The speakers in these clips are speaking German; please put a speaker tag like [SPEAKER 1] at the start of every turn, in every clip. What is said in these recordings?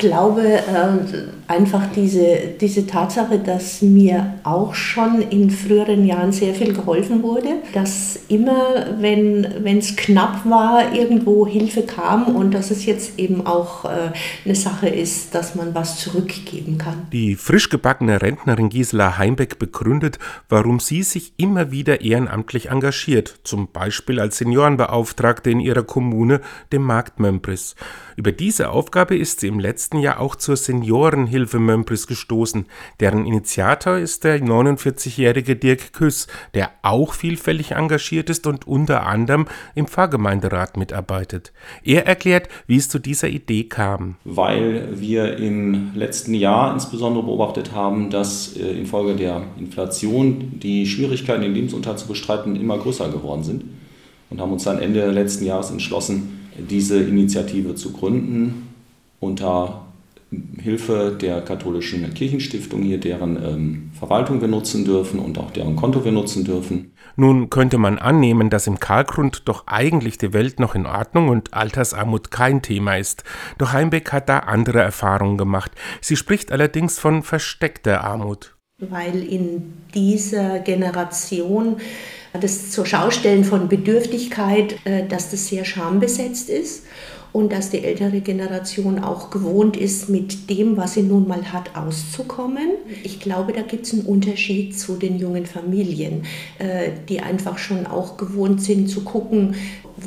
[SPEAKER 1] glaube äh, einfach diese, diese Tatsache, dass mir auch schon in früheren Jahren sehr viel geholfen wurde, dass immer, wenn es knapp war, irgendwo Hilfe kam und dass es jetzt eben auch äh, eine Sache ist, dass man was zurückgeben kann.
[SPEAKER 2] Die frisch gebackene Rentnerin Gisela Heimbeck begründet, warum sie sich immer wieder ehrenamtlich engagiert, zum Beispiel als Seniorenbeauftragte in ihrer Kommune, dem Markt Mömpris. Über diese Aufgabe ist sie im letzten Jahr auch zur Seniorenhilfe Mömpris gestoßen. Deren Initiator ist der 49-jährige Dirk Küss, der auch vielfältig engagiert ist und unter anderem im Pfarrgemeinderat mitarbeitet. Er erklärt, wie es zu dieser Idee kam.
[SPEAKER 3] Weil wir im letzten Jahr insbesondere beobachtet haben, dass äh, infolge der Inflation die Schwierigkeiten, den Lebensunterhalt zu bestreiten, immer größer geworden sind und haben uns dann Ende letzten Jahres entschlossen, diese Initiative zu gründen unter Hilfe der katholischen Kirchenstiftung hier, deren ähm, Verwaltung wir nutzen dürfen und auch deren Konto wir nutzen dürfen.
[SPEAKER 2] Nun könnte man annehmen, dass im Karlgrund doch eigentlich die Welt noch in Ordnung und Altersarmut kein Thema ist. Doch Heimbeck hat da andere Erfahrungen gemacht. Sie spricht allerdings von versteckter Armut.
[SPEAKER 1] Weil in dieser Generation das zur Schaustellen von Bedürftigkeit, äh, dass das sehr schambesetzt ist und dass die ältere Generation auch gewohnt ist, mit dem, was sie nun mal hat, auszukommen. Ich glaube, da gibt es einen Unterschied zu den jungen Familien, äh, die einfach schon auch gewohnt sind zu gucken,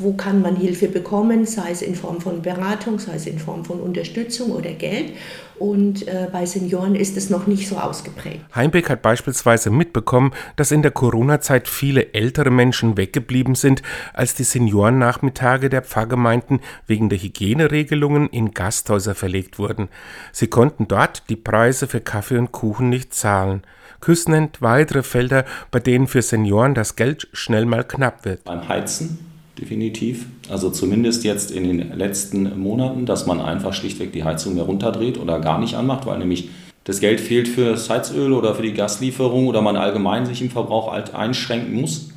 [SPEAKER 1] wo kann man Hilfe bekommen, sei es in Form von Beratung, sei es in Form von Unterstützung oder Geld. Und äh, bei Senioren ist es noch nicht so ausgeprägt.
[SPEAKER 2] Heimbeck hat beispielsweise mitbekommen, dass in der Corona-Zeit viele ältere Menschen weggeblieben sind, als die Seniorennachmittage der Pfarrgemeinden wegen der Hygieneregelungen in Gasthäuser verlegt wurden. Sie konnten dort die Preise für Kaffee und Kuchen nicht zahlen. Küss nennt weitere Felder, bei denen für Senioren das Geld schnell mal knapp wird.
[SPEAKER 3] Beim Heizen definitiv. Also zumindest jetzt in den letzten Monaten, dass man einfach schlichtweg die Heizung mehr runterdreht oder gar nicht anmacht, weil nämlich das Geld fehlt für das Heizöl oder für die Gaslieferung oder man allgemein sich im Verbrauch halt einschränken muss.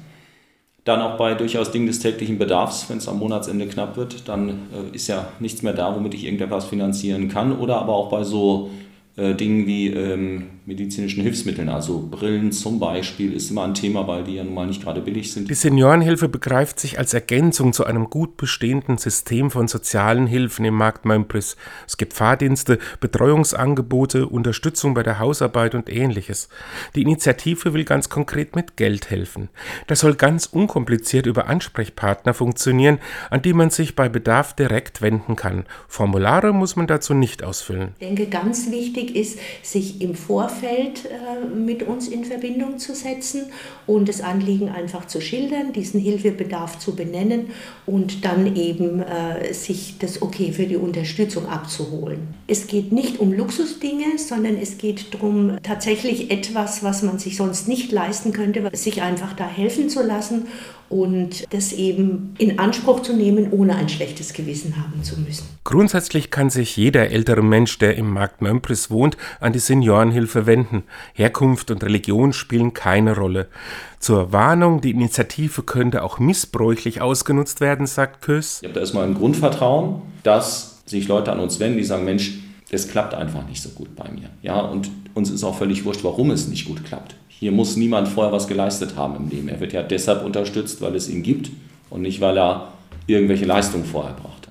[SPEAKER 3] Dann auch bei durchaus Dingen des täglichen Bedarfs, wenn es am Monatsende knapp wird, dann äh, ist ja nichts mehr da, womit ich irgendetwas finanzieren kann. Oder aber auch bei so äh, Dingen wie ähm, medizinischen Hilfsmitteln, also Brillen zum Beispiel, ist immer ein Thema, weil die ja nun mal nicht gerade billig sind.
[SPEAKER 2] Die Seniorenhilfe begreift sich als Ergänzung zu einem gut bestehenden System von sozialen Hilfen im Markt Mömpris. Es gibt Fahrdienste, Betreuungsangebote, Unterstützung bei der Hausarbeit und ähnliches. Die Initiative will ganz konkret mit Geld helfen. Das soll ganz unkompliziert über Ansprechpartner funktionieren, an die man sich bei Bedarf direkt wenden kann. Formulare muss man dazu nicht ausfüllen.
[SPEAKER 1] Ich denke, ganz wichtig wichtig ist, sich im Vorfeld äh, mit uns in Verbindung zu setzen und das Anliegen einfach zu schildern, diesen Hilfebedarf zu benennen und dann eben äh, sich das Okay für die Unterstützung abzuholen. Es geht nicht um Luxusdinge, sondern es geht darum, tatsächlich etwas, was man sich sonst nicht leisten könnte, sich einfach da helfen zu lassen und das eben in Anspruch zu nehmen, ohne ein schlechtes Gewissen haben zu müssen.
[SPEAKER 2] Grundsätzlich kann sich jeder ältere Mensch, der im Markt Mömpris wohnt, an die Seniorenhilfe wenden. Herkunft und Religion spielen keine Rolle. Zur Warnung, die Initiative könnte auch missbräuchlich ausgenutzt werden, sagt Kös.
[SPEAKER 3] Ich habe da erstmal ein Grundvertrauen, dass sich Leute an uns wenden, die sagen, Mensch, es klappt einfach nicht so gut bei mir. Ja, und uns ist auch völlig wurscht, warum es nicht gut klappt. Hier muss niemand vorher was geleistet haben im Leben. Er wird ja deshalb unterstützt, weil es ihn gibt und nicht, weil er irgendwelche Leistungen vorher braucht.